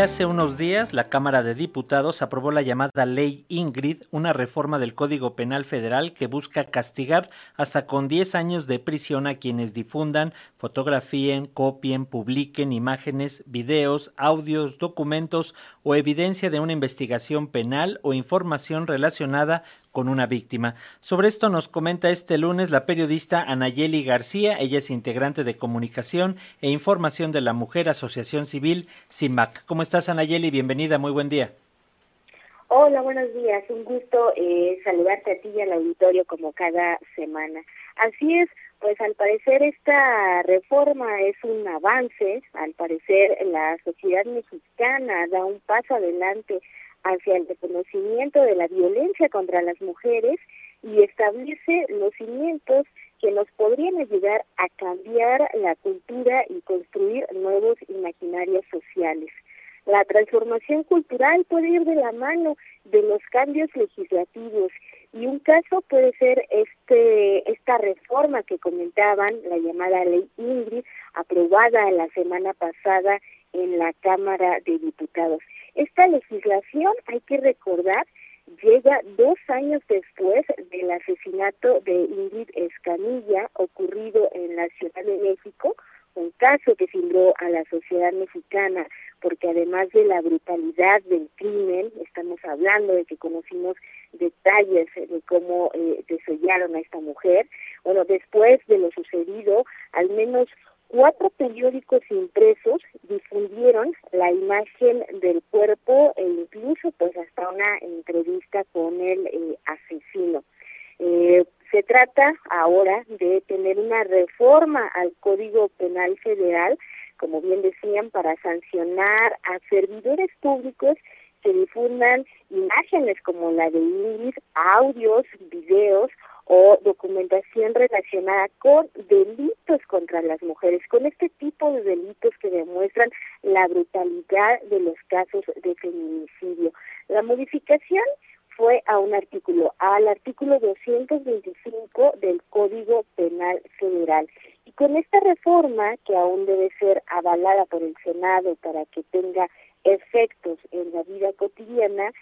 Hace unos días la Cámara de Diputados aprobó la llamada Ley Ingrid, una reforma del Código Penal Federal que busca castigar hasta con 10 años de prisión a quienes difundan, fotografíen, copien, publiquen imágenes, videos, audios, documentos o evidencia de una investigación penal o información relacionada con una víctima. Sobre esto nos comenta este lunes la periodista Anayeli García. Ella es integrante de Comunicación e Información de la Mujer Asociación Civil CIMAC. ¿Cómo estás, Anayeli? Bienvenida, muy buen día. Hola, buenos días. Un gusto eh, saludarte a ti y al auditorio como cada semana. Así es, pues al parecer esta reforma es un avance, al parecer la sociedad mexicana da un paso adelante hacia el reconocimiento de la violencia contra las mujeres y establece los cimientos que nos podrían ayudar a cambiar la cultura y construir nuevos imaginarios sociales. La transformación cultural puede ir de la mano de los cambios legislativos y un caso puede ser este esta reforma que comentaban, la llamada ley Ingrid, aprobada la semana pasada en la Cámara de Diputados. Esta legislación, hay que recordar, llega dos años después del asesinato de Ingrid Escamilla ocurrido en la Ciudad de México, un caso que cimbró a la sociedad mexicana, porque además de la brutalidad del crimen, estamos hablando de que conocimos detalles de cómo eh, desollaron a esta mujer. Bueno, después de lo sucedido, al menos cuatro periódicos impresos difundieron la imagen del cuerpo e incluso pues hasta una entrevista con el eh, asesino. Eh, se trata ahora de tener una reforma al Código Penal Federal, como bien decían, para sancionar a servidores públicos que difundan imágenes como la de Iris, audios, videos o documentación relacionada con delitos contra las mujeres, con este tipo de delitos que demuestran la brutalidad de los casos de feminicidio. La modificación fue a un artículo, al artículo 225 del Código Penal Federal. Y con esta reforma, que aún debe ser avalada por el Senado para que tenga efectos en la vida cotidiana,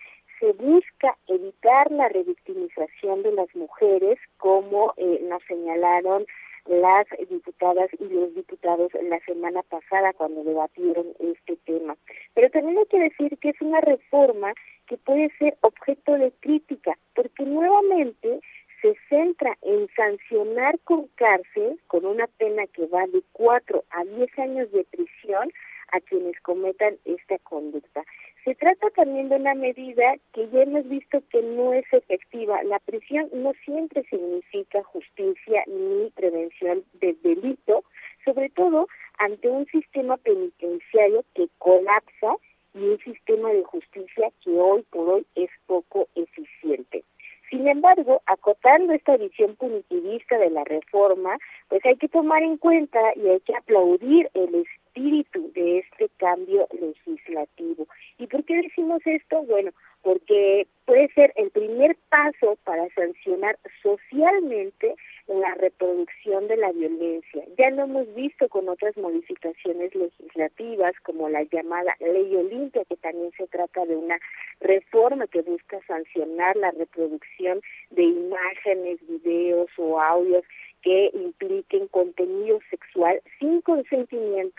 se busca evitar la revictimización de las mujeres, como eh, nos señalaron las diputadas y los diputados la semana pasada cuando debatieron este tema. Pero también hay que decir que es una reforma que puede ser objeto de crítica, porque nuevamente se centra en sancionar con cárcel, con una pena que va de cuatro a diez años de prisión, a quienes cometan esta conducta. Se trata también de una medida que ya hemos visto que no es efectiva. La prisión no siempre significa justicia ni prevención del delito, sobre todo ante un sistema penitenciario que colapsa y un sistema de justicia que hoy por hoy es poco eficiente. Sin embargo, acotando esta visión punitivista de la reforma, pues hay que tomar en cuenta y hay que aplaudir el espíritu de este cambio legislativo. ¿Y por qué decimos esto? Bueno, porque puede ser el primer paso para sancionar socialmente la reproducción de la violencia. Ya lo hemos visto con otras modificaciones legislativas, como la llamada Ley Olimpia, que también se trata de una reforma que busca sancionar la reproducción de imágenes, videos o audios que impliquen contenido sexual sin consentimiento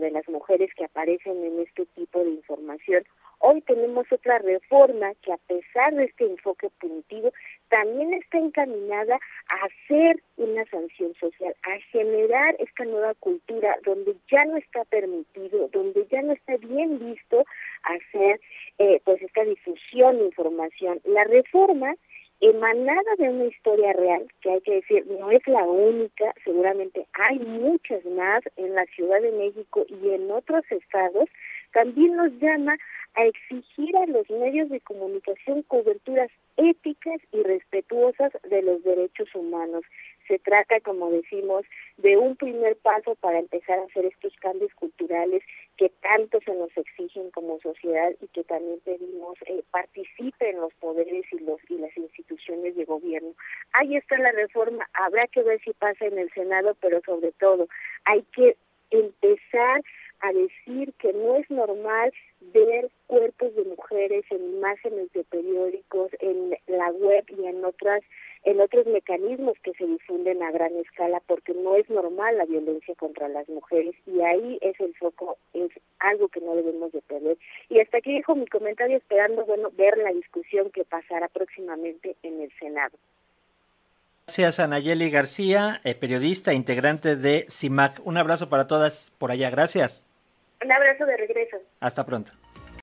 de las mujeres que aparecen en este tipo de información. Hoy tenemos otra reforma que a pesar de este enfoque punitivo también está encaminada a hacer una sanción social, a generar esta nueva cultura donde ya no está permitido, donde ya no está bien visto hacer eh, pues esta difusión de información. La reforma emanada de una historia real, que hay que decir, no es la única, seguramente hay muchas más en la Ciudad de México y en otros estados, también nos llama a exigir a los medios de comunicación coberturas éticas y respetuosas de los derechos humanos. Se trata, como decimos, de un primer paso para empezar a hacer estos cambios culturales que tanto se nos exigen como sociedad y que también pedimos eh, participen los poderes y los y las instituciones de gobierno. Ahí está la reforma, habrá que ver si pasa en el Senado, pero sobre todo hay que empezar a decir que no es normal ver cuerpos de mujeres en imágenes de periódicos, en la web y en otras en otros mecanismos que se difunden a gran escala porque no es normal la violencia contra las mujeres y ahí es el foco, es algo que no debemos de perder. Y hasta aquí dejo mi comentario esperando bueno ver la discusión que pasará próximamente en el Senado. Gracias a Nayeli García, eh, periodista integrante de CIMAC. Un abrazo para todas por allá. Gracias. Un abrazo de regreso. Hasta pronto.